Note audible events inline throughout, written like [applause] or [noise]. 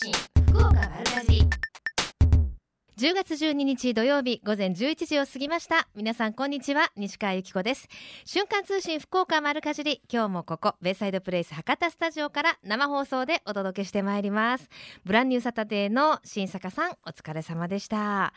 信福岡丸かじり。10月12日土曜日午前11時を過ぎました。皆さんこんにちは西川由紀子です。瞬間通信福岡丸かじり。今日もここベイサイドプレイス博多スタジオから生放送でお届けしてまいります。ブランニューサタデーの新坂さんお疲れ様でした。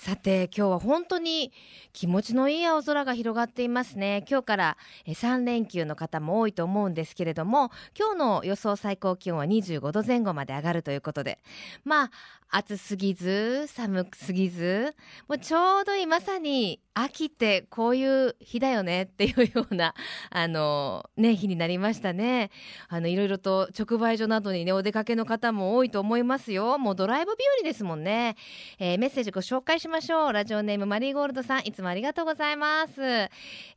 さて今日は本当に気持ちのいい青空が広がっていますね。今日から3連休の方も多いと思うんですけれども今日の予想最高気温は25度前後まで上がるということでまあ暑すぎず寒すぎずもうちょうどいいまさに秋ってこういう日だよねっていうような [laughs] あのね日になりましたね。あのいろいろと直売所などにねお出かけの方も多いと思いますよ。もうドライブ日和ですもんね、えー、メッセージご紹介しましょう。ラジオネームマリーゴールドさんいつもありがとうございます、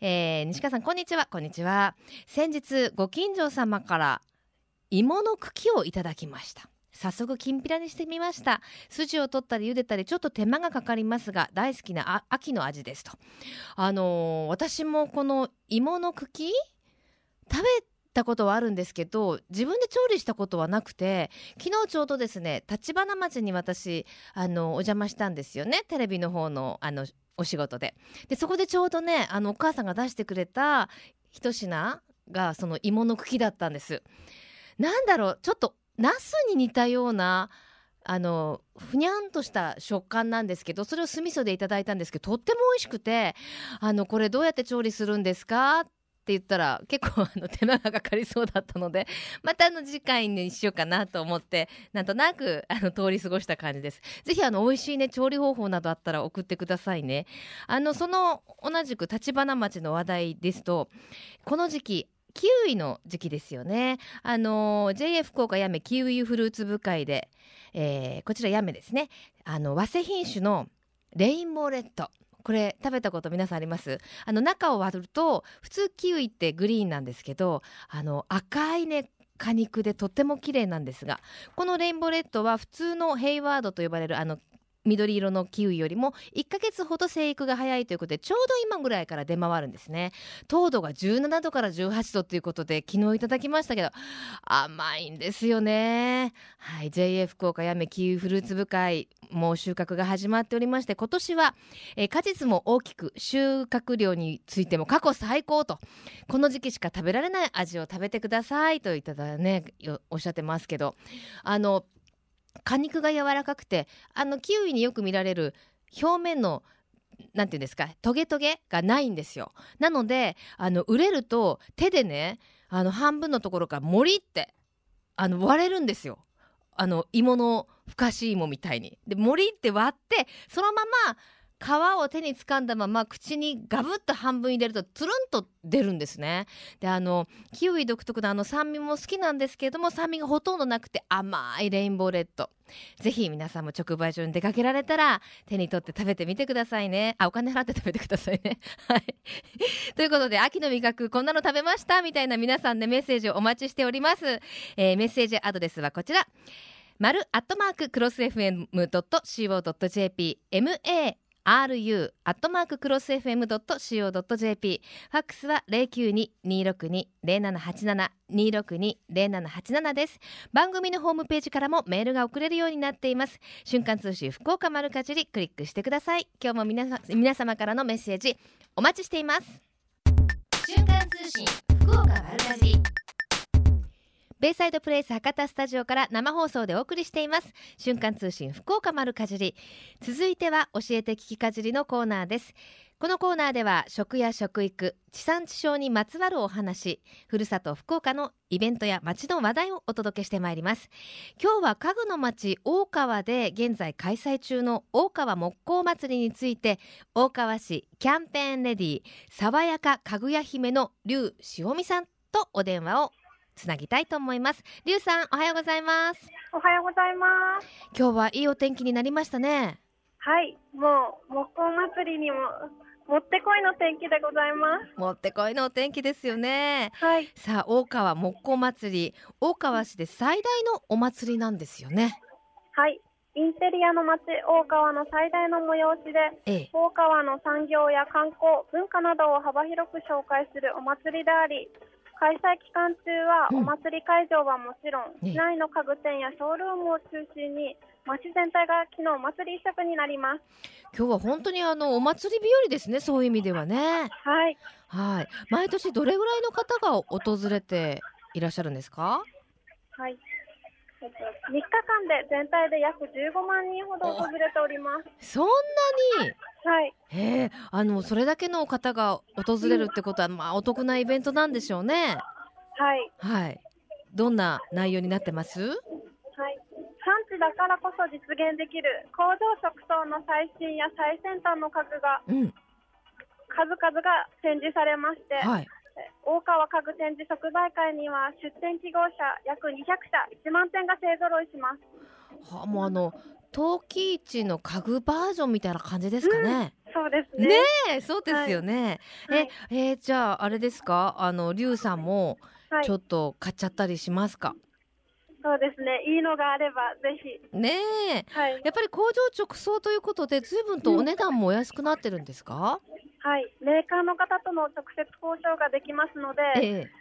えー、西川さんこんにちは。こんにちは。先日ご近所様から芋の茎をいただきました。早速きんぴらにしてみました。筋を取ったり茹でたりちょっと手間がかかりますが大好きな秋の味ですと。あのー、私もこの芋の茎食べたことはあるんですけど自分で調理したことはなくて昨日ちょうどですね立花町に私あのお邪魔したんですよね。テレビの方のあのお仕事で。でそこでちょうどねあのお母さんが出してくれた一品がその芋の茎だったんです。なんだろうちょっとナスに似たようなあのふにゃんとした食感なんですけどそれを酢味噌でいただいたんですけどとっても美味しくてあのこれどうやって調理するんですか？って言ったら結構あの手間がかかりそうだったのでまたあの次回にしようかなと思ってなんとなくあの通り過ごした感じです。ぜひあの美味しいね調理方法などあったら送ってくださいね。あのその同じく立花町の話題ですとこの時期キウイの時期ですよね。あの JA 福岡やめキウイフルーツ部会で、えー、こちらやめですね。あの和製品種のレインボーレッド。これ食べたこと皆さんあります？あの中を割ると普通キウイってグリーンなんですけどあの赤いね果肉でとっても綺麗なんですがこのレインボーレッドは普通のヘイワードと呼ばれるあの緑色のキウイよりも1ヶ月ほど生育が早いということでちょうど今ぐらいから出回るんですね。糖度が17度から18度ということで昨日いただきましたけど甘いんですよね。はい JA 福岡やめキウイフルーツ部会もう収穫が始まっておりまして今年は、えー、果実も大きく収穫量についても過去最高と。この時期しか食べられない味を食べてくださいといただねおっしゃってますけどあの果肉が柔らかくてあのキウイによく見られる表面のなんていうんですかトゲトゲがないんですよ。なのであの売れると手でねあの半分のところからもりってあの割れるんですよ。あの芋のふかし芋みたいに。でもりって割ってそのまま皮を手に掴んだまま口にガブッと半分入れるとつるんと出るんですね。であのキウイ独特のあの酸味も好きなんですけれども酸味がほとんどなくて甘いレインボーレッド。ぜひ皆さんも直売所に出かけられたら手に取って食べてみてくださいね。あお金払って食べてくださいね。[laughs] はい。ということで秋の味覚こんなの食べました？みたいな皆さんで、ね、メッセージをお待ちしております、えー、メッセージアドレスはこちら。丸アットマーククロス FM.co.jp ma ru アットマーククロス FM.co.jp ファックスは092-262-0787 262-0787です。番組のホームページからもメールが送れるようになっています。瞬間通信福岡丸かじりクリックしてください。今日も皆さ皆様からのメッセージお待ちしています。瞬間通信福岡丸かじり。ベイサイドプレイス博多スタジオから生放送でお送りしています。瞬間通信福岡丸かじり。続いては教えて聞きかじりのコーナーです。このコーナーでは食や食育地産地消にまつわるお話ふるさと福岡のイベントや街の話題をお届けしてまいります。今日は家具の町大川で現在開催中の大川木工祭りについて大川市キャンペーンレディ爽やかかぐや姫の劉塩美さんとお電話をつなぎたいと思います。りゅうさんおはようございます。おはようございます。今日はいいお天気になりましたね。はいもう木工祭りにももってこいの天気でございます。もってこいのお天気ですよね。はい。さあ大川木工祭り。大川市で最大のお祭りなんですよね。はい。インテリアの街大川の最大の催しで、ええ、大川の産業や観光文化などを幅広く紹介するお祭りであり開催期間中はうんお祭り会場はもちろん、ね市内の家具店やショールームを中心に街全体が昨日お祭り一色になります。今日は本当にあのお祭り日和ですねそういう意味ではねはい。はい毎年どれぐらいの方が訪れていらっしゃるんですか？はい。えっと、3日間で全体で約15万人ほど訪れております。そんなに？はい。へえあのそれだけの方が訪れるってことは、まあお得なイベントなんでしょうねはい。はいどんな内容になってます？はい。産地だからこそ実現できる工場直送の最新や最先端の家具がうん数々が展示されまして、はい大川家具展示即売会には出展記号車約200社1万点が勢ぞろいします。はもうあの陶器市の家具バージョンみたいな感じですかね、そうですね。ねえそうですよね、はいええーじゃああれですか？あのリュウさんもはいちょっと買っちゃったりしますか、そうですね。いいのがあればぜひ。ねえはい。やっぱり工場直送ということで随分とお値段もお安くなってるんですか、はい。メーカーの方との直接交渉ができますので、ええ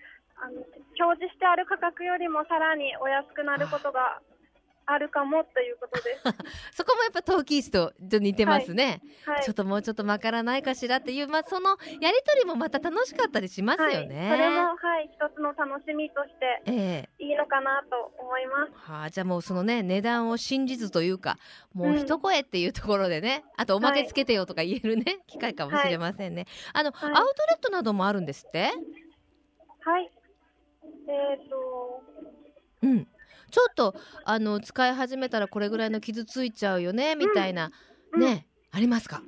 あの表示してある価格よりもさらにお安くなることがあるかもということです。[laughs] そこもやっぱ陶器市とちょっと似てますね、はいちょっ。ともうちょっとまからないかしらっていう、まあ、そのやりとりもまた楽しかったりしますよね。はい、それもはい一つの楽しみとしてええいいのかなと思います。はあ、じゃあもうそのね値段を信じずというかもう一声っていうところでね、あとおまけつけてよとか言えるね、機会かもしれませんね。あの、はいアウトレットなどもあるんですって？はい。えっ、とうんちょっとあの使い始めたらこれぐらいの傷ついちゃうよねみたいな、うんね、ありますか？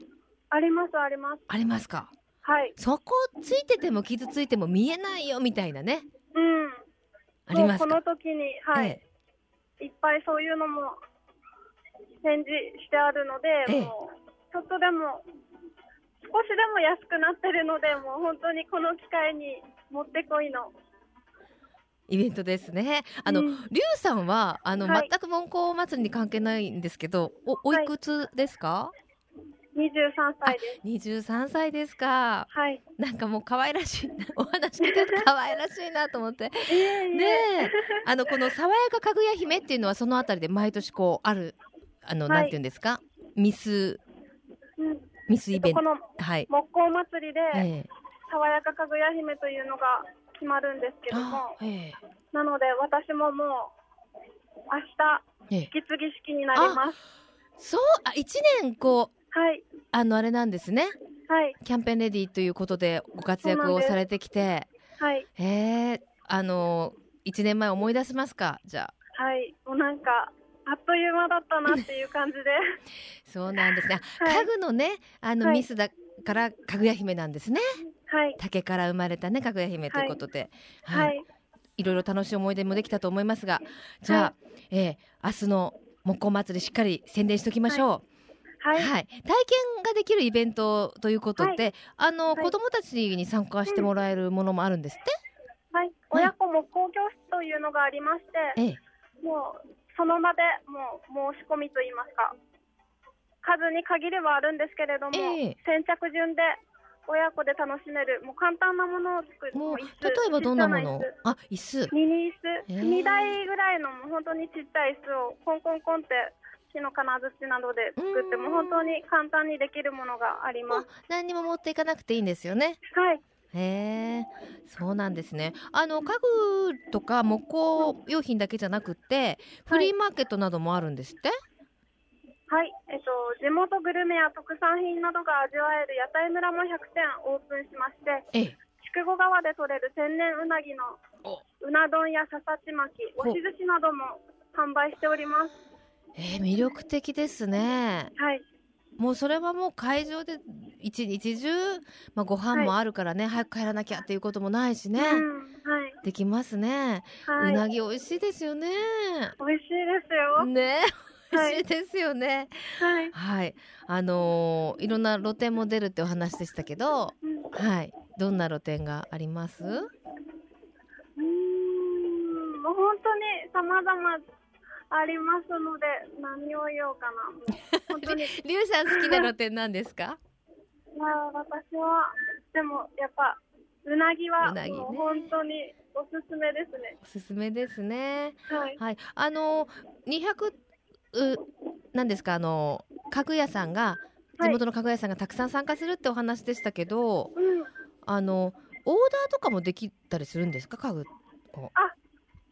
ありますあります。ありますか？はい。そこついてても傷ついても見えないよみたいなねうん。ありますこのか時にはい、ええ。いっぱいそういうのも展示してあるので、ええ。もうちょっとでも少しでも安くなってるので、もう本当にこの機会にもってこいの。イベントですね。あの、うん。リュウさんはあの、はい。全く文庫祭りに関係ないんですけどおおいくつですか、23歳です。23歳ですか。はい。なんかもう可愛らしいなお話聞いてると可愛らしいなと思って。[laughs] いえいねえ。えあのこの爽やかかぐや姫っていうのはそのあたりで毎年こうあるあの、はい。なんていうんですか？ミスうん。ミスイベント。このはい、木工祭りで、ええ。爽やかかぐや姫というのが決まるんですけどもあ、えなので私ももう明日ええ。え引き継ぎ式になります。そうあ一年こうはい。あのあれなんですね。はい。キャンペーンレディーということでご活躍をされてきて。はい。へえあの一年前思い出せますか？じゃあ。はい。もうなんかあっという間だったなっていう感じで。[laughs] そうなんですね、あはい。家具のねあのはい。ミスだからかぐや姫なんですね。はい。竹から生まれたねかぐや姫ということで、はい、はい。い。ろいろ楽しい思い出もできたと思いますが。じゃあ、はえー明日の木工祭りしっかり宣伝しておきましょう。はいはい、体験ができるイベントということで、あの、はい。子供たちに参加してもらえるものもあるんですって？はい、親子木工教室というのがありまして、ええ、もうその場でもう申し込みといいますか数に限りはあるんですけれども、ええ。先着順で親子で楽しめるもう簡単なものを作るもう例えばどんなもの？あ、椅子。ミニ椅ええ。子、2台ぐらいのもう本当にちっちゃい椅子をコンコンコンって木の金槌などで作っても本当に簡単にできるものがあります。何にも持っていかなくていいんですよね。はい、へえ、そうなんですね。あの家具とか木工用品だけじゃなくって、フリーマーケットなどもあるんですって？はい、えっと、地元グルメや特産品などが味わえる屋台村も100店オープンしまして、ええ、筑後川で採れる天然うなぎのおうな丼やささち巻き、ほ押し寿司なども販売しております。えー魅力的ですね。はい、もうそれはもう会場で一日中、まあ、ご飯もあるからね、早く帰らなきゃっていうこともないしね、うん、はい、できますね、はい、うなぎ美味しいですよね。美味しいですよ。ね美はい。味しいですよね。はい、はい、あのーいろんな露店も出るってお話でしたけどうん、うはい。どんな露店があります？ーん、もう本当に様々ありますので、何を言おうかな。本当に、[laughs] リュウさん好きな露店なんですか？まあ、私は、でも、やっぱ。うなぎはもう本当におすすめですね。おすすめですねはい。はいあの200うなんですか？あの家具屋さんがはい地元の家具屋さんがたくさん参加するってお話でしたけど、うん。あのオーダーとかもできたりするんですか？家具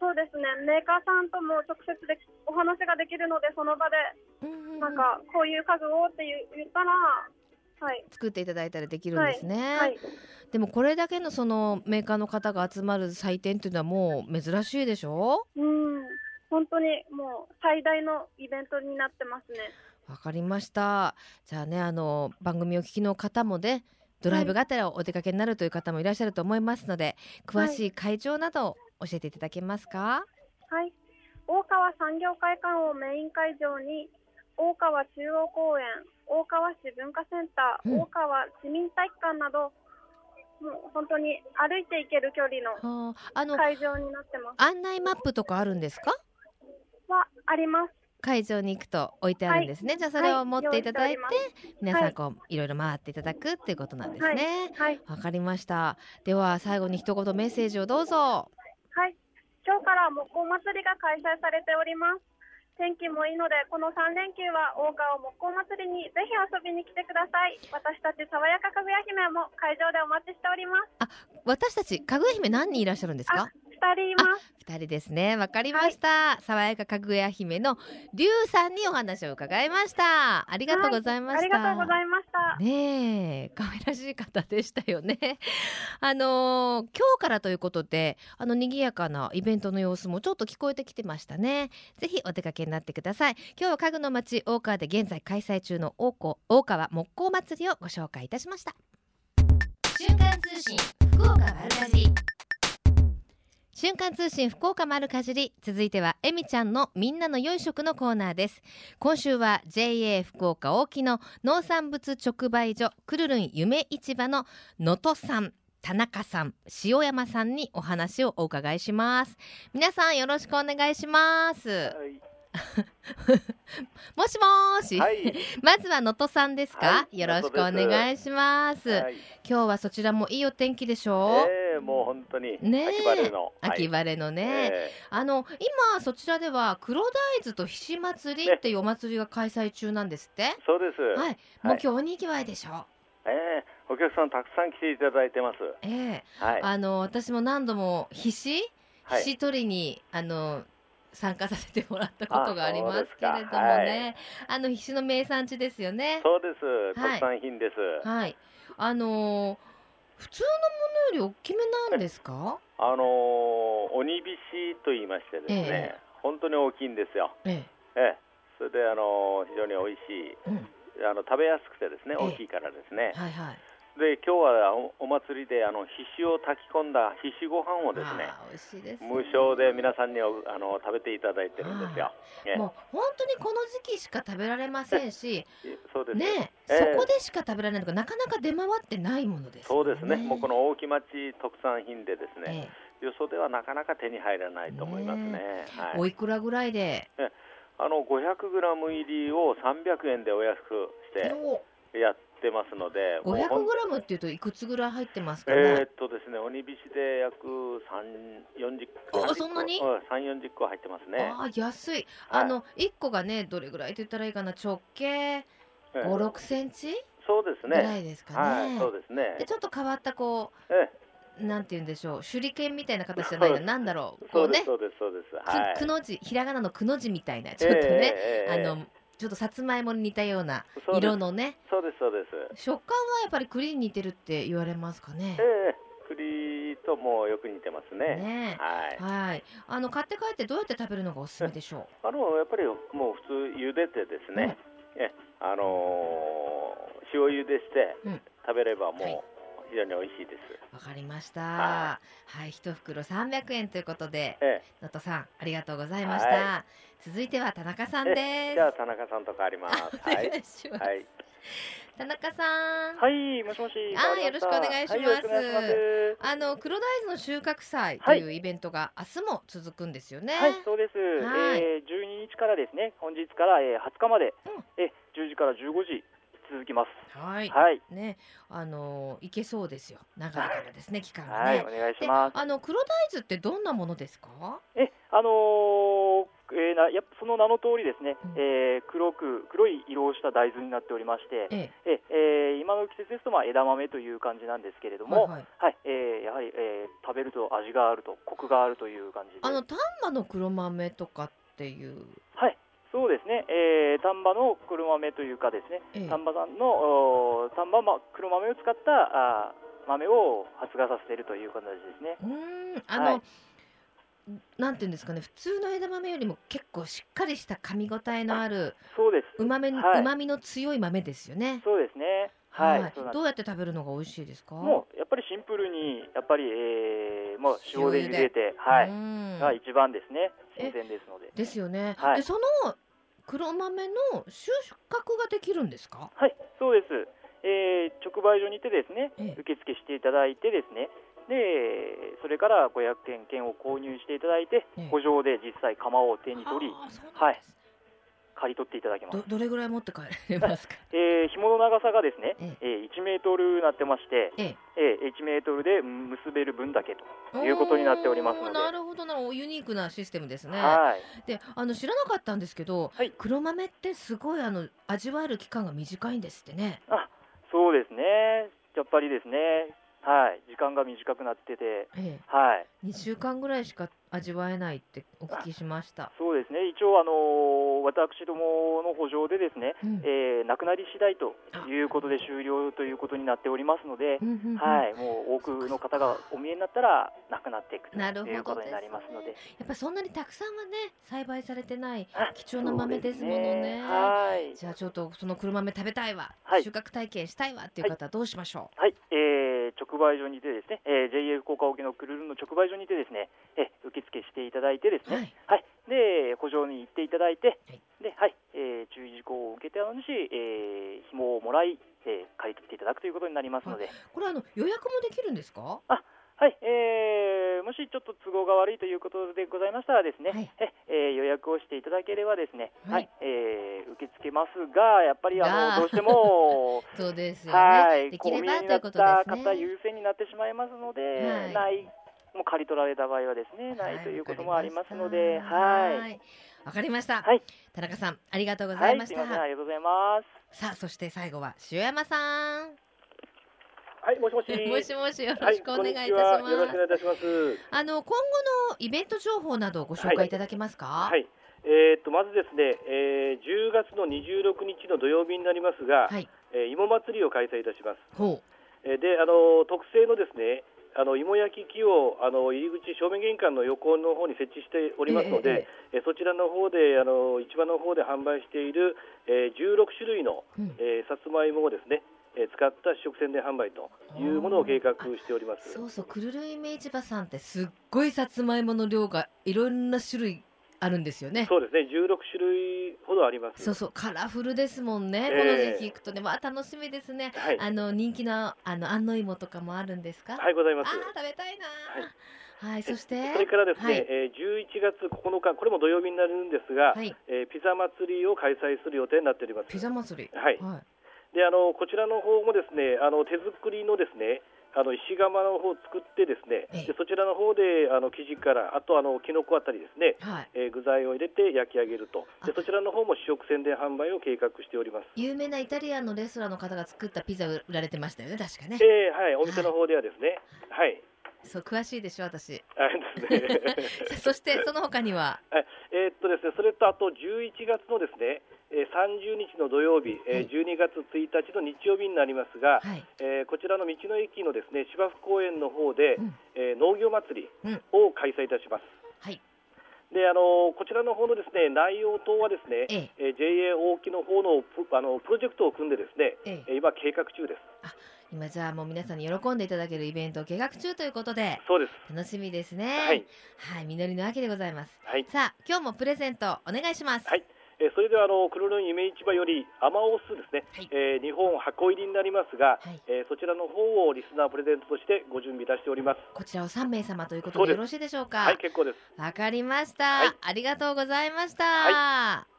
そうですね。メーカーさんとも直接でお話ができるので、その場で、うんなんか、こういう家具をって言ったら、はい。作っていただいたらできるんですね、はい。でもこれだけのそのメーカーの方が集まる祭典っていうのはもう珍しいでしょ？うん。本当にもう最大のイベントになってますね。わかりましたじゃあねあの番組を聞きの方もねドライブがてらお出かけになるという方もいらっしゃると思いますので詳しい会場など教えていただけますか？はい。大川産業会館をメイン会場に、大川中央公園、大川市文化センター、うん大川市民体育館など、もう本当に歩いて行ける距離の会場になってます。案内マップとかあるんですか？はあります。会場に行くと置いてあるんですね、じゃあそれを持っていただいて、はい皆さんこう、い、ろいろ回っていただくっていうことなんですねはい。わかりましたでは最後に一言メッセージをどうぞはい。今日から木工祭りが開催されております。天気もいいので、この3連休は大川木工祭りにぜひ遊びに来てください。私たち爽やかかぐや姫も会場でお待ちしております。あ私たちかぐや姫何人いらっしゃるんですか？人います。二人ですね。わかりました、爽やかかぐや姫のりゅうさんにお話を伺いました。ありがとうございまあした、りがとうございました。ねえ可愛らしい方でしたよね。[laughs] あのー今日からということであの賑やかなイベントの様子もちょっと聞こえてきてましたね。ぜひお出かけになってください。今日は家具の町大川で現在開催中の大川大川木工祭りをご紹介いたしました。瞬間通信福岡丸かじり瞬間通信福岡丸かじり。続いてはえみちゃんのみんなの良い食のコーナーです。今週は JA 福岡大木の農産物直売所くるるん夢市場の能登さん田中さん塩山さんにお話をお伺いします。皆さんよろしくお願いします。はい。[laughs] もしもーし、はい。[laughs] まずは能登さんですか、はい。よろしくお願いします、はい。今日はそちらもいいお天気でしょ？う、ええもう本当に。ねえ。秋晴れの。秋晴れのね、えあの今そちらでは黒大豆とひし祭りっていうお祭りが開催中なんですって？えそうです。はい、もう今日おにぎわいでしょ？ええ。お客さんたくさん来ていただいてます。ええ。はい。あの私も何度もひし、はい。ひし取りにあの参加させてもらったことがありますけれどもね。あのひしの名産地ですよね。そうです。はい特産品です。はい。あの普通のものより大きめなんですか？あのー鬼菱と言いましてですね、ええ本当に大きいんですよ。えええ。それであのー非常に美味しい。え、うん、あの食べやすくてですね、ええ大きいからですね。はいはい。で今日はおお祭りであのひしを炊き込んだひしご飯をですね。です、無償で皆さんにおあの食べていただいてるんですよ。ええもう本当にこの時期しか食べられませんし、[laughs] そうですね、ええそこでしか食べられないとかなかなか出回ってないものですよそうですね。もうこの大木町特産品でですね、えよそではなかなか手に入らないと思いますね。えはい。おいくらぐらいで、あの500グラム入りを300円でお安くしてやってますので、もうほん500グラムっていうといくつぐらい入ってますかえねー、っとですね、鬼菱で約3、40個。あそんなに？うん3、40個入ってますね。ああ安い、はい。あの1個がねどれぐらいって言ったらいいかな？直径ええ56センチ？そうですぐらね。いですかね、はい、そうですね。で。ちょっと変わったこえうなんて言うんでしょう？手裏剣みたいな形じゃないなそうなんだろう？え、そうです、こうね。そうです、そうです。くはい。くの字ひらがなのくの字みたいなちょっとね、ええええ。あのちょっとさつまいもに似たような色のね。そうです、そうです。食感はやっぱり栗に似てるって言われますかね。ええ栗ともよく似てますね。ねはい。はい。あの買って帰ってどうやって食べるのがおすすめでしょ [laughs] あのやっぱりもう普通茹でてですね、えあのー塩茹でしてうん。食べればもうはい。非常に美味しいです。うわかりました。ははい一袋300円ということでえ能登さんありがとうございました、は続いては田中さんえですじゃあ田中さんと変わり [laughs] ます。はい。はい。田中さん、はい、もしもし。あーよろしくお願いします。あの黒大豆の収穫祭とはいいうイベントが明日も続くんですよね、はい、そうです。はいえー、12日からですね、本日から、えー、20日まで、うんえー、10時から15時、続きます。はい、はい、ねあのいけそうですよ長いからですね [laughs] 期間がはい、ねお願いしでます。あの黒大豆ってどんなものですか？え、あのーえーなやっぱその名の通りですね、うん。えー黒く黒い色をした大豆になっておりまして、ええ。えー今の季節ですとまあ枝豆という感じなんですけれども、えはいはい。はい、えーやはり、えー食べると味があるとコクがあるという感じで、あの丹波の黒豆とかっていう。はい、そうですね、えー丹波の黒豆というかですね、ええ。丹波産のおー丹波ま黒豆を使ったあー豆を発芽させているという形ですね。うーん。あの、はいなんていうんですかね普通の枝豆よりも結構しっかりした噛み応えのあるそうです。うまめ、はいうまみの強い豆ですよねそうですね。はい。そうなんですどうやって食べるのが美味しいですか？もうやっぱりシンプルにやっぱり、えー、もう塩で茹でて、はい、うんが一番ですね。え新鮮ですので。ですよね、はいでその黒豆の収穫ができるんですか？はい、そうです。えー、直売所にてですね、ええ受付していただいてですね。で、それから500件券を購入していただいて、ええ。補助で実際釜を手に取り、あーそうなんです刈り取っていただきます。どどれぐらい持って帰れますか？[laughs] えー、紐の長さがですね、ええ。ー、1メートルになってまして、ええ。ー、1メートルで結べる分だけということになっておりますなるほどなるほど。ユニークなシステムですね、はい。であの知らなかったんですけど、はい。黒豆ってすごいあの味わえる期間が短いんですってね。あそうですね、やっぱりですね、はい、時間が短くなってて、えはい、え、2週間ぐらいしか味わえないってお聞きしました。そうですね、一応、あのー私どもの補助でですね、うん。えーなくなり次第ということで終了ということになっておりますのではい、もう多くの方がお見えになったら、なくなっていくとなるほどいうことになりますので、やっぱそんなにたくさんはね栽培されてないあ貴重な豆ですものね。はい。じゃあちょっとその黒豆食べたいわ、はい。収穫体験したいわっていう方はどうしましょはい、えー直売所にてですね、えー JA 福岡沖のクルルンの直売所にてですね、えー受付していただいてですね、はい。はい、で補助に行っていただいて、はい。で、はい、えー注意事項を受けてあのし、えー紐をもらい、えー借り取っていただくということになりますので、うこれあの予約もできるんですか？はい、えーもしちょっと都合が悪いということでございましたらですね、はい。ええー予約をしていただければですね、ははいい、えー受け付けますが、やっぱりあがのどうしても [laughs] そうですよね、はい、できればということたですね。方優先になってしまいますので、はい。ない、もう借り取られた場合はですね、ない。はいということもありますので、はい。わかりました、はい。田中さんありがとうござはいい、ますした、みません、ありがとうございます。さあそして最後は塩山さんはい、もしもし。[laughs] もしもしよろはいしくお願いいたしこんにちはます、よろしくお願いいたします。あの今後のイベント情報などをご紹介いただけますか？はい。えーっとまずですね、えー10月の26日の土曜日になりますが、はいえー芋祭りを開催いたします。ほえーで、あの特製のですね、あの芋焼き器をあの入り口正面玄関の横の方に設置しておりますので、えーそちらの方であの市場の方で販売している、えー16種類の、う、うんえーさつまいもをですね、えー使った試食宣伝販売というものを計画しております。そうそうくるるいめ市場さんってすっごいさつまいもの量がいろんな種類あるんですよね。そうですね、16種類ほどあります。そうそうカラフルですもんね、ええこの時期行くとね。わあ楽しみですね、はい。あの人気のあの安納芋とかもあるんですか、はい、ございます。あー食べたいな。はい、そして？それからですね、はい。えー11月9日、これも土曜日になるんですが、はい。えーピザ祭りを開催する予定になっております。ピザ祭り？はい。はい、であのこちらの方もですね、あの手作りのですね、あの石窯の方を作ってですね、ええ。でそちらの方であの生地からあとあのキノコあたりですね、はい、えー具材を入れて焼き上げると。であ。そちらの方も試食宣伝販売を計画しております。有名なイタリアンのレストランの方が作ったピザ売られてましたよね確かね。えーはい、お店の方ではですね、はい。そう詳しいでしょ私。[laughs] そしてその他には？はい、えーっとですね、それとあと11月のですね、えー30日の土曜日、えはい。ー12月1日の日曜日になりますが、はい。えーこちらの道の駅のですね芝生公園の方で、うん。えー農業祭りうん。を開催いたします。はい。であのこちらの方のですね内容等はですね、ええ。ー JA 大木の方のプあのプロジェクトを組んでですね、ええ。えー今計画中です。今じゃあもう皆さんに喜んでいただけるイベントを計画中ということでそうです。楽しみですね。はい、はい、実りの秋でございます。はい、さあ今日もプレゼントお願いします。はい。えーそれではあの黒の夢市場よりアマオスですね、はい。えー日本箱入りになりますが、はい。えーそちらの方をリスナープレゼントとしてご準備いたしております。こちらを3名様ということでよろしいでしょうか？はい、結構です。わかりました、はい。ありがとうございました、ははい、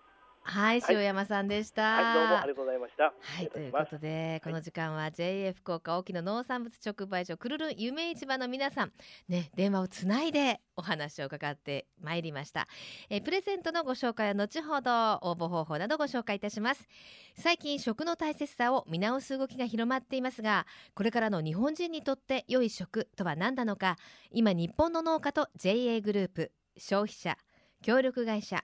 はい塩山さんでした。はい、どうもありがとうございました。はい、ということで、この時間は JA 福岡沖の農産物直売所くるるん夢市場の皆さん、ね、電話をつないでお話を伺ってまいりました。えープレゼントのご紹介は後ほど応募方法などご紹介いたします。最近食の大切さを見直す動きが広まっていますが、これからの日本人にとって良い食とは何なのか、今日本の農家と JA グループ、消費者、協力会社、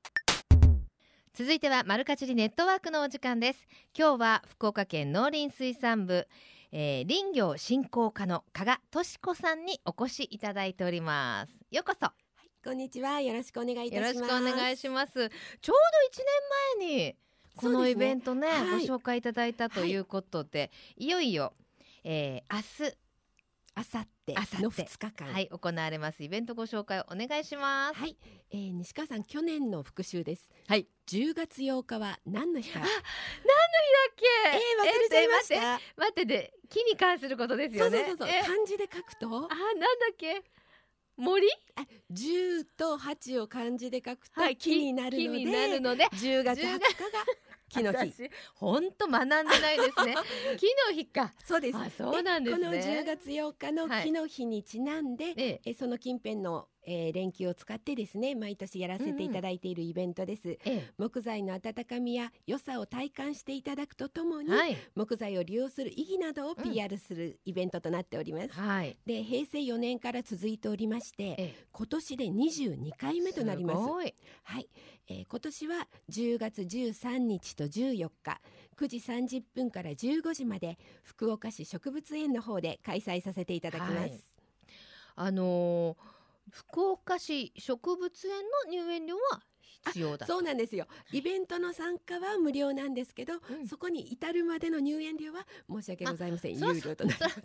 続いてはマルカチリネットワークのお時間です。今日は福岡県農林水産部、えー林業振興課の加賀俊子さんにお越しいただいております。ようこそ。こんにちは。よろしくお願いいたよろしくします。お願いします。ちょうど1年前にこのイベントねはい。ご紹介いただいたということで、い、よいよ、えー、明あさってあさっての2日間。日、はい、行われますイベントご紹介をお願いしますはい、えー西川さん、去年の復習です。はい。10月8日は何の日か。だっけ？えー、忘れちゃいましえー待ってた。待ってで木に関することですよねそうそうそう。えー漢字で書くとあ、なんだっけ森10と8を漢字で書くとはい木になるの木になるで、ので10月20日が木の日。私本当学んでないですね。[laughs] 木の日か。そうです。あそうなんですね。この10月8日のはい木の日にちなんで、ええ。えその近辺の、えー連休を使ってですね毎年やらせていただいているイベントです、ええ。木材の温かみや良さを体感していただくとともに、はい。木材を利用する意義などをうん PR するイベントとなっております、はい。で平成4年から続いておりましてええ。今年で22回目となりますごい。はい、えー今年は10月13日と14日9時30分から15時まで福岡市植物園の方で開催させていただきます、はい。あのー福岡市植物園の入園料は必要だそうなんですよ。イベントの参加は無料なんですけど、うん。そこに至るまでの入園料は申し訳ございません。有料となります。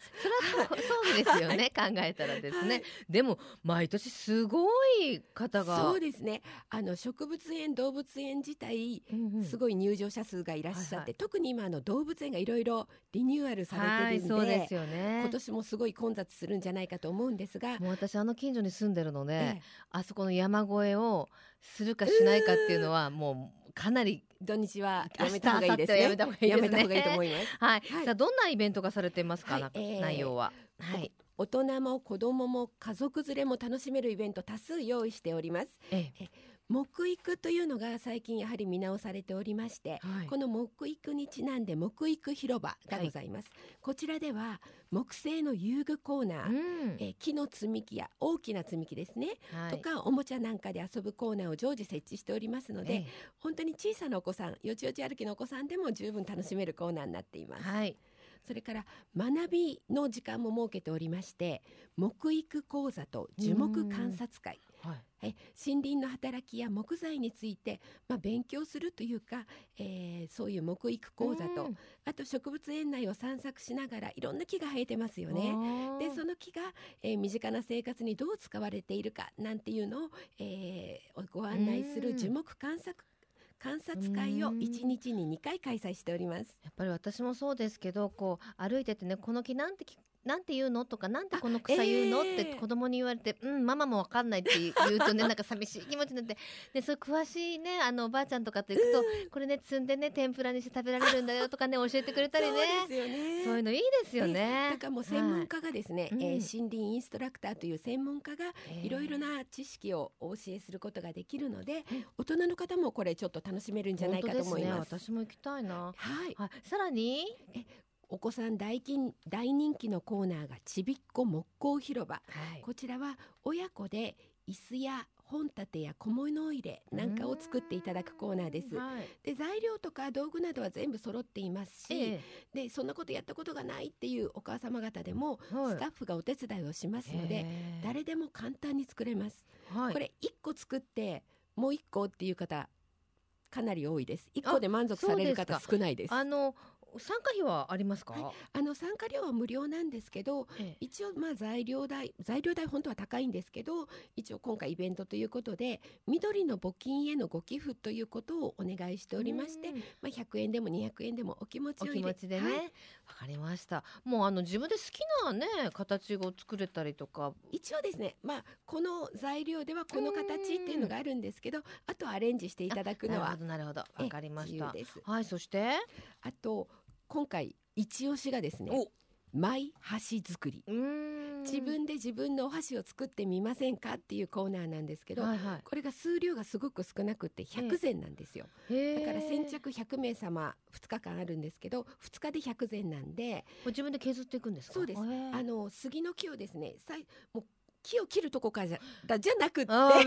そうそうですよね、考えたらですね、はい。でも毎年すごい方が。そうですね。あの植物園動物園自体うんうん。すごい入場者数がいらっしゃって、はいはい。特に今あの動物園がいろいろリニューアルさはいれてるんで,、そうですよね。今年もすごい混雑するんじゃないかと思うんですが、もう私あの近所に住んでるので、ええ。あそこの山越えをするかしないかっていうのはもうかなり土日はやめた方がいいですね。やめた方がいいですね。と思います。はい、はい。さあどんなイベントがされてますか、内容は。はい、大人も子供も家族連れも楽しめるイベント多数用意しております。え。え木育というのが最近やはり見直されておりまして、はい。この木育にちなんで木育広場がございます、こちらでは木製の遊具コーナー、うん。えー木の積み木や大きな積み木ですね、はい。とかおもちゃなんかで遊ぶコーナーを常時設置しておりますので、ええ。本当に小さなお子さんよちよち歩きのお子さんでも十分楽しめるコーナーになっています、はい。それから学びの時間も設けておりまして木育講座と樹木観察会はい。え森林の働きや木材について、まあ、勉強するというか、えーそういう木育講座と、うん。あと植物園内を散策しながらいろんな木が生えてますよね。でその木が、えー身近な生活にどう使われているかなんていうのを、えーご案内すうん。る樹木観察観察会をうん。1日に2回開催しております。やっぱり私もそうですけどこう歩いててねこの木なんてきなんて言うの？とかなんてこの草言うの、ええ。って子供に言われてうんママもわかんないって言うとね [laughs] なんか寂しい気持ちになって。でそう詳しいねあのおばあちゃんとかと行くとこれね摘んでね天ぷらにして食べられるんだよとかね教えてくれたりね。ね。そういうのいいですよね。だからもう専門家がですね、はい。うん。えー森林インストラクターという専門家がいろいろな知識をお教えすることができるので、大人の方もこれちょっと楽しめるんじゃないかと思います。すね、私も行きたいな。はい、はい、さらに？お子さん大金大人気のコーナーがちびっこ木工広場。はい。こちらは親子で椅子や本立てや小物入れなんかを作っていただくコーナーです。はい。で材料とか道具などは全部揃っていますし、えでそんなことやったことがないっていうお母様方でも、えはい。スタッフがお手伝いをしますので、へえ。誰でも簡単に作れます。はい。これ1個作ってもう1個っていう方かなり多いです。1個で満足される方少ないです。あの参加費はありますか、はあの参加料は無料なんですけどええ。一応まあ材料代材料代本当は高いんですけど一応今回イベントということで緑の募金へのご寄付ということをお願いしておりまして、うん。まあ、100円でも200円でもお気持ちを入れお気持ちでね、わ、はい。かりました。もうあの自分で好きなね形を作れたりとか。一応ですね、まあ、この材料ではこの形っていうのがあるんですけどあとはアレンジしていただくのなるほはどなるほど。えわかりました。はいそして？あと今回一押しがですねお。マイ箸作り。自分で自分のお箸を作ってみませんかっていうコーナーなんですけど、はいはこれが数量がすごく少なくて100膳なんですよ、だから先着100名様2日間あるんですけど2日で100膳なんで自分で削っていくんですか？そうです。あの杉の木をですねさいもう木を切るとこからじゃ [gasps] だじゃなくって [laughs] あ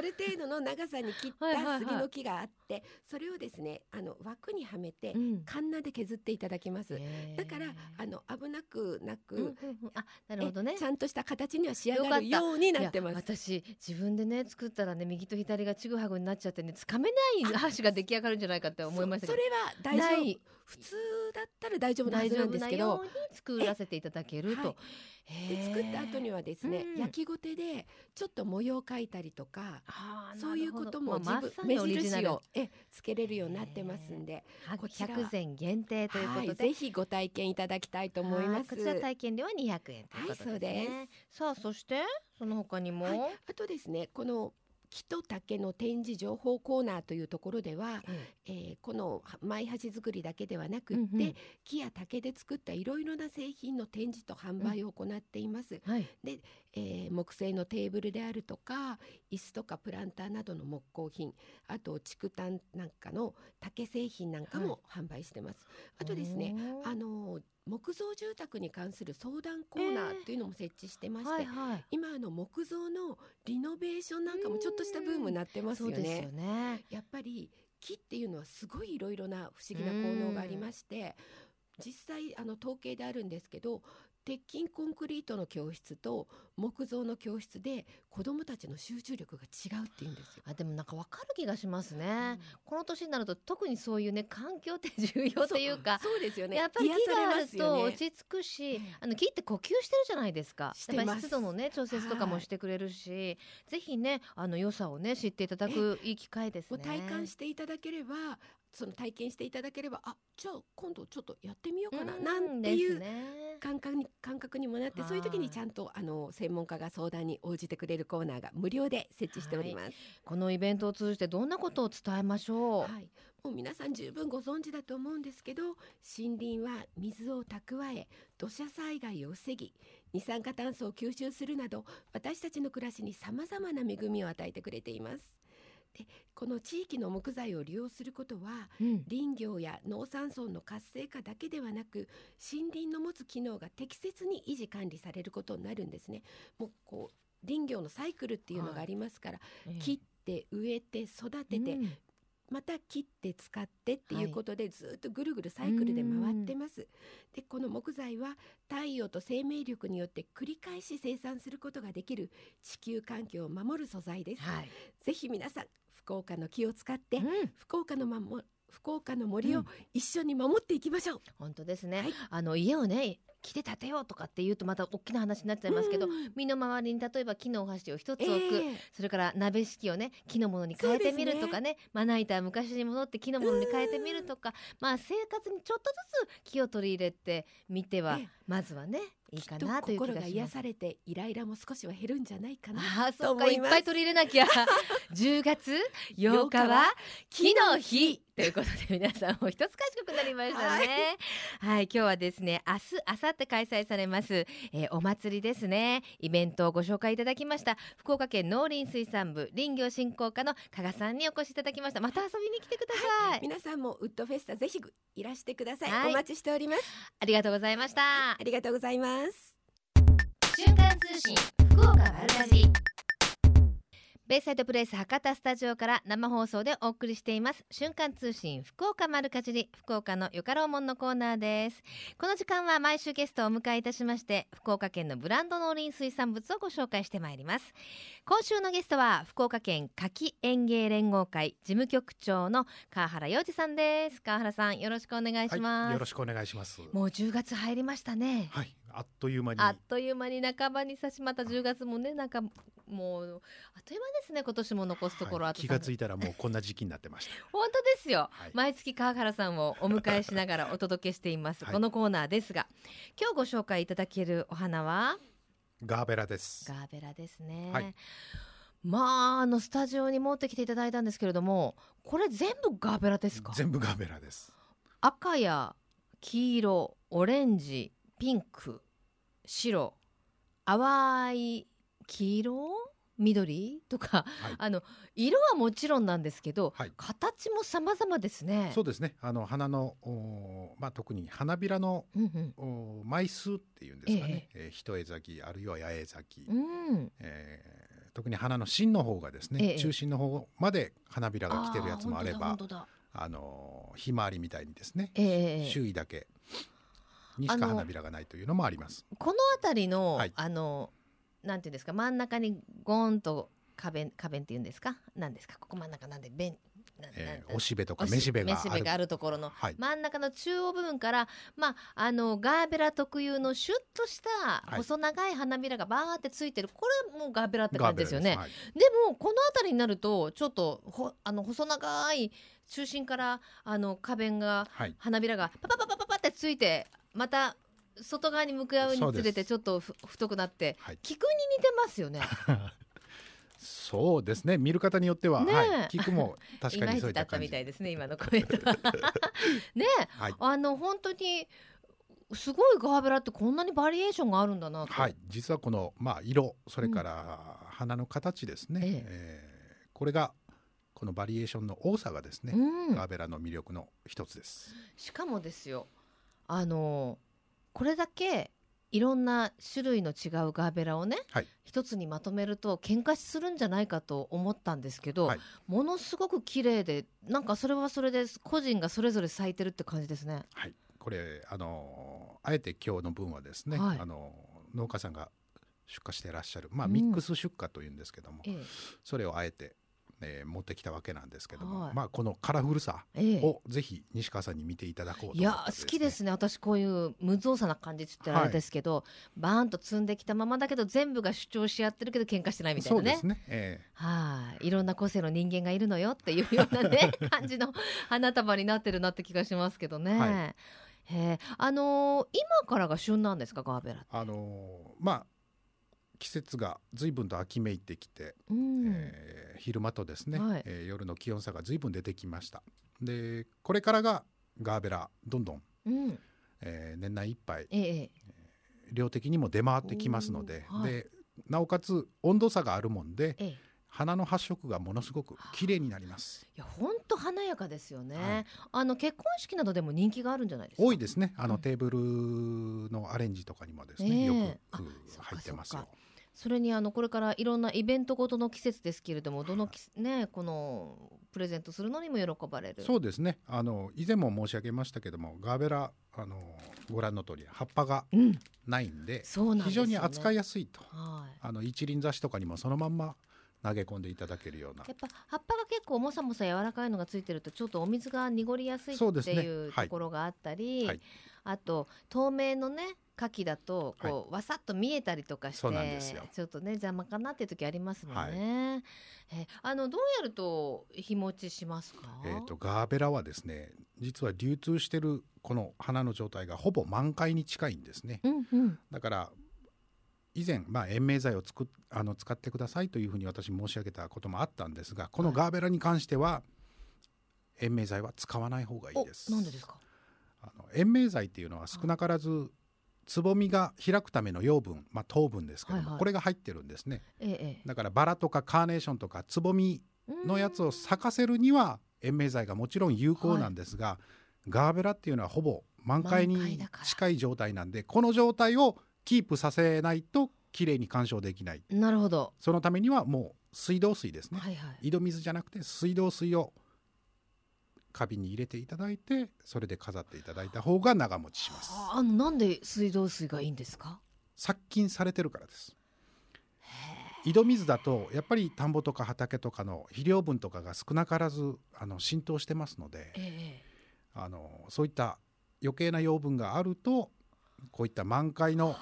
る程度の長さに切っはいはいはい。た杉の木があってそれをですねあの枠にはめてうん。カンナで削っていただきます、だからあの危なくなく、うんうんうん。あなるほどね。えちゃんとした形には仕上がるようになってます。私自分でね作ったらね右と左がちぐはぐになっちゃってねつかめない箸が出来上がるんじゃないかって思いましたそそれは大丈夫普通だったら大丈夫なはずなんですけど作らせていただけると、はい。で作った後にはですね、うん。焼きごてでちょっと模様描いたりとかそういうことも自分、ま目印をえつけれるようになってますんで、こちら。は100膳限定ということで、はい、ぜひご体験いただきたいと思います。はいこちら体験料は200円ということですね、はいそうです。さあそしてその他にも、はいあとですねこの木と竹の展示情報コーナーというところでは、ええーこの舞箸作りだけではなくって、うんうん。木や竹で作ったいろいろな製品の展示と販売を行っています。えはい。えー木製のテーブルであるとか椅子とかプランターなどの木工品あと竹炭なんかの竹製品なんかも販売してます。あとですねあのー木造住宅に関する相談コーナーというのも設置してまして、はいはい。今あの木造のリノベーションなんかもちょっとしたブームになってますよね。そうですよ。ね。やっぱり木っていうのはすごいいろいろな不思議な効能がありまして実際あの統計であるんですけど鉄筋コンクリートの教室と木造の教室で子どもたちの集中力が違うっていうんですよ。あでもなんかわかる気がしますね、この年になると特にそういうね環境って重要っていうかそうですよね。やっぱり木があると落ち着くし、えあの木って呼吸してるじゃないですか。してます。やっぱり湿度のね調節とかもしてくれるし、ぜひねあの良さをね知っていただくいい機会ですね。体感していただければその体験していただければあじゃあ今度ちょっとやってみようかな、うんなんていう感覚に感覚にもなってはいそういう時にちゃんとあの専門家が相談に応じてくれるコーナーが無料で設置しております。このイベントを通じてどんなことを伝えましょう？はい、もう皆さん十分ご存知だと思うんですけど森林は水を蓄え土砂災害を防ぎ二酸化炭素を吸収するなど私たちの暮らしにさまざまな恵みを与えてくれています。でこの地域の木材を利用することはうん。林業や農産村の活性化だけではなく森林の持つ機能が適切に維持管理されることになるんですね。もうこう林業のサイクルっていうのがありますから、ええ。切って植えて育てて、うんまた切って使ってっていうことでずっとぐるぐるサイクルで回ってます。でこの木材は太陽と生命力によって繰り返し生産することができる地球環境を守る素材です。はい。ぜひ皆さん福岡の木を使って、うん福岡のまも福岡の森を一緒に守っていきましょう。本当ですね、はい。あの家をね木で建てようとかっていうとまた大きな話になっちゃいますけど、うん。身の回りに例えば木のお箸を一つ置く、ええ。それから鍋敷きをね木のものに変えてみるとかね。まな板は昔に戻って木のものに変えてみるとか。まあ生活にちょっとずつ木を取り入れてみては、ええ。まずはねいいかなという気心が癒。されてイライラも少しは減るんじゃないかな。ああそうかいっぱい取り入れなきゃ [laughs] 10月8日は木の日ということで皆さんも一つ賢くなりましたねはい、今日はですね明日明後日開催されます、えーお祭りですねイベントをご紹介いただきました福岡県農林水産部林業振興課の加賀さんにお越しいただきましたまた遊びに来てください、皆さんもウッドフェスタぜひいらしてください。はいお待ちしております。ありがとうございましたありがとうございます。ます。瞬間通信福岡丸かじりベイサイドプレイス博多スタジオから生放送でお送りしています。瞬間通信福岡丸かじり福岡のよかろうもんのコーナーです。この時間は毎週ゲストをお迎えいたしまして福岡県のブランド農林水産物をご紹介してまいります。今週のゲストは福岡県柿園芸連合会事務局長の川原洋二さんです。川原さんよろしくお願いします、はい、よろしくお願いします。もう10月入りましたね。はいあっという間に。あっという間に半ばに差しまた10月もねなんかもうあっという間ですね今年も残すところ、はい、気がついたらもうこんな時期になってました。[laughs] 本当ですよ、はい、毎月川原さんをお迎えしながらお届けしています、このコーナーですが今日ご紹介いただけるお花は？ガーベラです。ガーベラですね、まああのスタジオに持ってきていただいたんですけれどもこれ全部ガーベラですか？全部ガーベラです。赤や黄色オレンジピンク白淡い黄色？緑？とか、はい、あの色はもちろんなんですけど、はい、形も様々ですね。そうですね。あの花のまあ特に花びらの、うんうん、枚数っていうんですかね。ええ。えー、一重咲きあるいは八重咲き、うん。えー、特に花の芯の方がですね、え、中心の方まで花びらが来てるやつもあれば、あのひまわりみたいにですね、周囲だけにしか花びらがないというのもあります。この辺りの、はい、あのなんていうんですか真ん中にゴンと花弁花弁っていうんですか？なんですか？ここ真ん中なんで弁えー、おしべとかめしべがある。があるところの、真ん中の中央部分から、まあ、あのガーベラ特有のシュッとした細長い花びらがバーってついてる、これもガーベラって感じですよね。ではい、でもこの辺りになるとちょっとほあの細長い中心からあの花弁が、花びらがパパパパパパってついてまた外側に向かうにつれてちょっと太くなって、はい、菊に似てますよね。[laughs] そうですね。見る方によっては、ね、はい、菊も確かにそういったみたいですね今のコメントね、はい、あの本当にすごいガーベラってこんなにバリエーションがあるんだなはい。実はこのまあ色それから花の形ですね、うん、え。えー、これがこのバリエーションの多さがですね、うん、ガーベラの魅力の一つです。しかもですよ。あのこれだけいろんな種類の違うガーベラをね、はい、一つにまとめると喧嘩するんじゃないかと思ったんですけど、はい、ものすごく綺麗でなんかそれはそれで個人がそれぞれ咲いてるって感じですね。はい、これあのあえて今日の分はですね、はい、あの農家さんが出荷していらっしゃる、まあ、ミックス出荷というんですけども、うん、それをあえてえー、持ってきたわけなんですけども、はい、まあこのカラフルさをぜひ西川さんに見ていただこうと、ね、いや好きですね。私こういう無造作な感じって言ったらあれですけど、はい、バーンと積んできたままだけど全部が主張し合ってるけど喧嘩してないみたいなね。そうですね、えー、はい、いろんな個性の人間がいるのよっていうようなね [laughs] 感じの花束になってるなって気がしますけどね。はい。へあのー、今からが旬なんですかガーベラあのー、まあ季節が随分と秋めいてきて、うん、えー、昼間とですね、はい、えー、夜の気温差が随分出てきました。でこれからがガーベラどんどん、うん、えー、年内いっぱい、ええ量的にも出回ってきますのではい、でなおかつ温度差があるもんで、ええ。花の発色がものすごく綺麗になります。いや本当華やかですよね、はい、あの結婚式などでも人気があるんじゃないですか？多いですね。あの、テーブルのアレンジとかにもですね、え。ー、よく入ってますよ。それにあのこれからいろんなイベントごとの季節ですけれどもどのねこのプレゼントするのにも喜ばれる？そうですね。あの以前も申し上げましたけどもガーベラあのご覧の通り葉っぱがないんでうんでね、非常に扱いやすいと、はい、あの一輪挿しとかにもそのまんま投げ込んでいただけるような。やっぱ葉っぱが結構もさもさ柔らかいのがついてるとちょっとお水が濁りやすいっていうところがあったり、ねはい、あと透明のね牡蠣だとこう、はい、わさっと見えたりとかしてちょっとね邪魔かなっていう時ありますもんね。はい、えあのどうやると日持ちしますか？えっ、とガーベラはですね実は流通してるこの花の状態がほぼ満開に近いんですね。うんうん、だから以前、まあ、延命剤をつくあの使ってくださいというふうに私申し上げたこともあったんですがこのガーベラに関しては、延命剤は使わない方がいいです。なんでですか？あの延命剤っていうのは少なからずつぼみが開くための養分、まあ、糖分ですけども、はいはい、これが入ってるんですね、ええ、だからバラとかカーネーションとかつぼみのやつを咲かせるには延命剤がもちろん有効なんですが、はい、ガーベラっていうのはほぼ満開に近い状態なんでこの状態をキープさせないときれいに鑑賞できない。なるほど。そのためにはも水道水ですね、はいはい、井戸水じゃなくて水道水を花瓶に入れていただいてそれで飾っていただいた方が長持ちします。あのなんで水道水がいいんですか？殺菌されてるからです。井戸水だとやっぱり田んぼとか畑とかの肥料分とかが少なからずあの浸透してますので、えー、あのそういった余計な養分があるとこういった満開の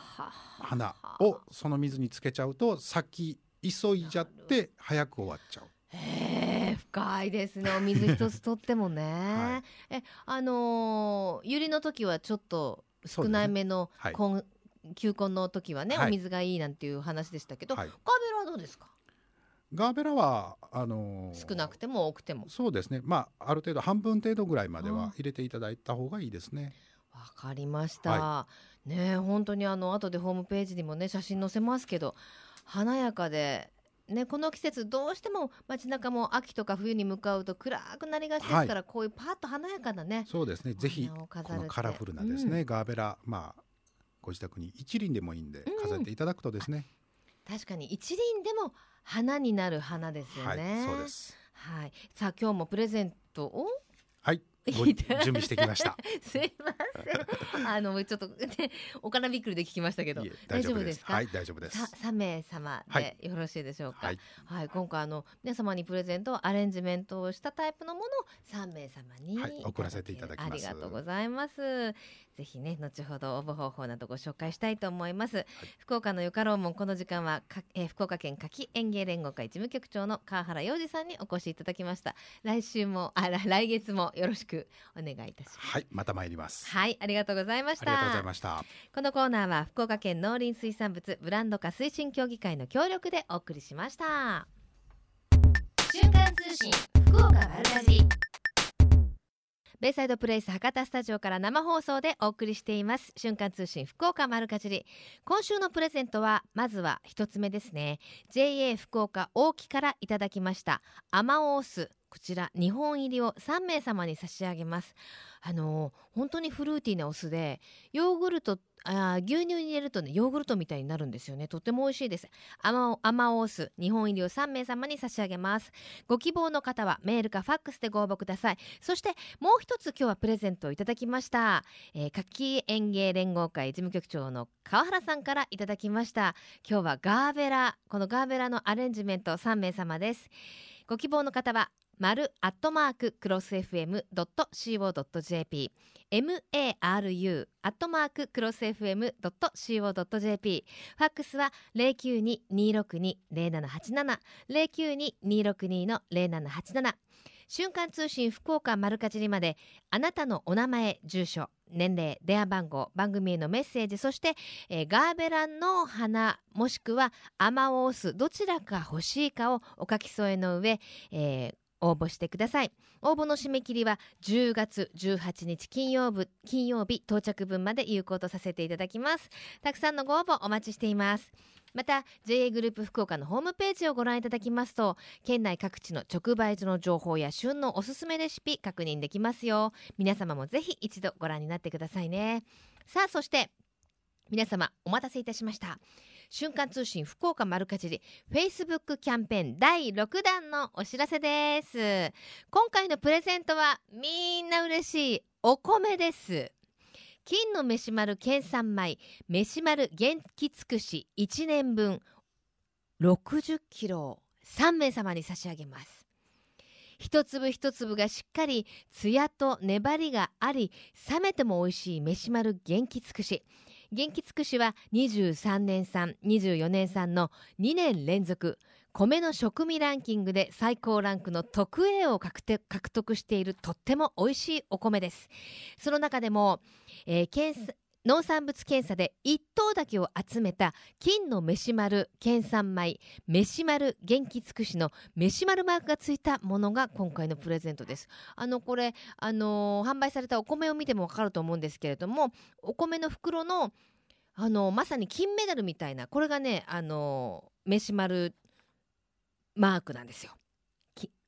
花をその水につけちゃうと先急いじゃって早く終わっちゃう。へえ深いですね。お水一つとってもね、[laughs] はい、えあのー、ゆりの時はちょっと少ないめの、ね。はい、球根の時はね、はい、お水がいいなんていう話でしたけど、ガーベラはどうですか？ガーベラはあのー、少なくても多くても。そうですね。まあある程度半分程度ぐらいまでは入れていただいた方がいいですね。わかりました、はい、ね本当にあの後でホームページにもね写真載せますけど華やかでね、この季節どうしても街中も秋とか冬に向かうと暗くなりがちですから、はい、こういうパッと華やかなねそうですね。ぜひこのカラフルなですね、うん、ガーベラまあご自宅に一輪でもいいんで飾っていただくとですね、うん、確かに一輪でも花になる花ですよね、はい、そうです。はい。さあ今日もプレゼントをはい準備してきました。[laughs] すいません。あのちょっとねお金びっくりで聞きましたけど大丈夫ですか？はい大丈夫です。三名様でよろしいでしょうか？はい、はい、今回あの皆様にプレゼントアレンジメントをしたタイプのものを三名様に、はい、送らせていただきありがとうございます。ぜひね後ほど応募方法などご紹介したいと思います。はい、福岡のよかろうもんこの時間はか、えー、福岡県夏季園芸連合会事務局長の川原洋二さんにお越しいただきました。来週もあ来月もよろしくお願いいたします。はいまた参ります。はいありがとうございました。ありがとうございました。このコーナーは福岡県農林水産物ブランド化推進協議会の協力でお送りしました。瞬間通信福岡丸かじベイサイドプレイス博多スタジオから生放送でお送りしています。瞬間通信福岡丸かじり。今週のプレゼントはまずは一つ目ですね。JA 福岡大木からいただきました。アマオースこちら2本入りを3名様に差し上げます。あのー、本当にフルーティーなお酢でヨーグルトあ牛乳に入れるとねヨーグルトみたいになるんですよね。とても美味しいです。アマアマオス2本入りを3名様に差し上げます。ご希望の方はメールかファックスでご応募ください。そしてもう一つ今日はプレゼントをいただきました、えー、夏季園芸連合会事務局長の川原さんからいただきました。今日はガーベラこのガーベラのアレンジメント3名様です。ご希望の方は丸アットマーククロス FM.co.jp maru アットマーククロス FM.co.jp ファックスは092-262-0787 092-262-0787瞬間通信福岡丸かじりまであなたのお名前住所年齢電話番号番組へのメッセージそして、えー、ガーベランの花もしくはアマオースどちらか欲しいかをお書き添えの上、えー、応募してください。応募の締め切りは10月18日金曜日金曜日到着分まで有効とさせていただきます。たくさんのご応募お待ちしています。また JA グループ福岡のホームページをご覧いただきますと県内各地の直売所の情報や旬のおすすめレシピ確認できますよ。皆様もぜひ一度ご覧になってくださいね。さあそして皆様お待たせいたしました。瞬間通信福岡丸かじり Facebook キャンペーン第6弾のお知らせです。今回のプレゼントはみんな嬉しいお米です。金の飯丸県産米飯丸元気尽くし1年分60キロを3名様に差し上げます。一粒一粒がしっかりツヤと粘りがあり冷めても美味しい飯丸元気尽くし。元気つくしは23年産24年産の2年連続。米の食味ランキングで最高ランクの特 A を獲得しているとっても美味しいお米です。その中でも、えー、県農産物検査で1等だけを集めた金の飯丸県産米飯丸元気尽くしの飯丸マークがついたものが今回のプレゼントです。あのこれあの、販売されたお米を見てもわかると思うんですけれどもお米の袋のあの、まさに金メダルみたいなこれがねあのー、飯丸マークなんですよ。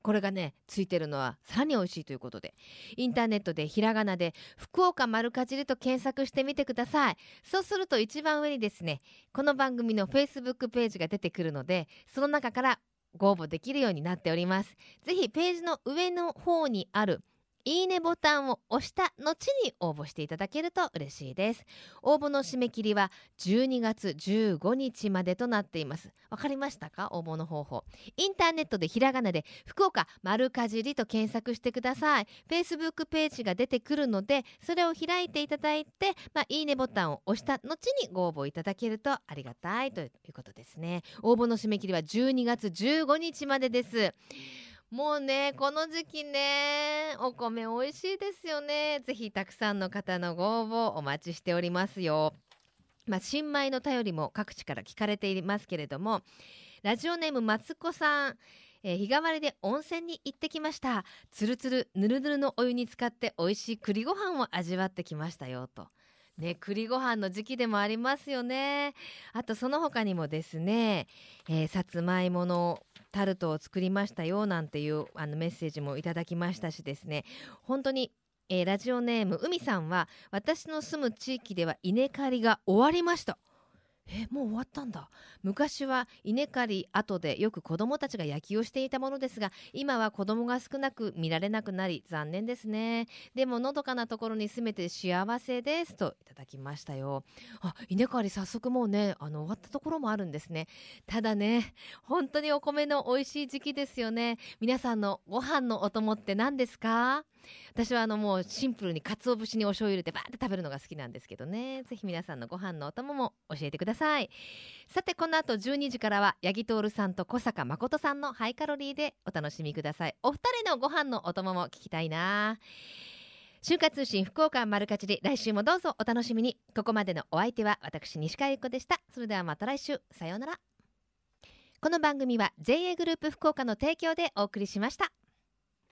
これがねついてるのはさらに美味しいということで。インターネットでひらがなで福岡丸かじりと検索してみてください。そうすると一番上にですねこの番組の Facebook ページが出てくるのでその中からご応募できるようになっております。ぜひページの上の方にあるいいねボタンを押した後に応募していただけると嬉しいです。応募の締め切りは12月15日までとなっています。わかりましたか？応募の方法。インターネットでひらがなで福岡丸かじりと検索してください。Facebook ページが出てくるのでそれを開いていただいて、まあ、いいねボタンを押した後にご応募いただけるとありがたいということですね。応募の締め切りは12月15日までです。もうねこの時期ねお米美味しいですよね。ぜひたくさんの方のご応募お待ちしておりますよ。まあ、新米の便りも各地から聞かれていますけれどもラジオネームマツコさんえー、日替わりで温泉に行ってきました。つるつるぬるぬるのお湯に使って美味しい栗ご飯を味わってきましたよと。ね栗ご飯の時期でもありますよね。あとその他にもですね、えー、さつまいものタルトを作りましたよなんていうあのメッセージもいただきましたしですね。本当にえー、ラジオネーム海さんは私の住む地域では稲刈りが終わりました。えもう終わったんだ。昔は稲刈り後でよく子供たちが野球をしていたものですが今は子供が少なく見られなくなり残念ですね。でものどかなところに住めて幸せですといただきましたよ。あ稲刈り早速もうねあの終わったところもあるんですね。ただね本当にお米の美味しい時期ですよね。皆さんのご飯のお供って何ですか？私はあのもうシンプルに鰹節にお醤油入れてバーって食べるのが好きなんですけどね。ぜひ皆さんのご飯のお供も教えてください。さてこの後12時からは八木徹さんと小坂誠さんのハイカロリーでお楽しみください。お二人のご飯のお供も聞きたいな。週刊通信福岡丸かじり来週もどうぞお楽しみに。ここまでのお相手は私西川由子でした。それではまた来週。さようなら。この番組は JA グループ福岡の提供でお送りしました。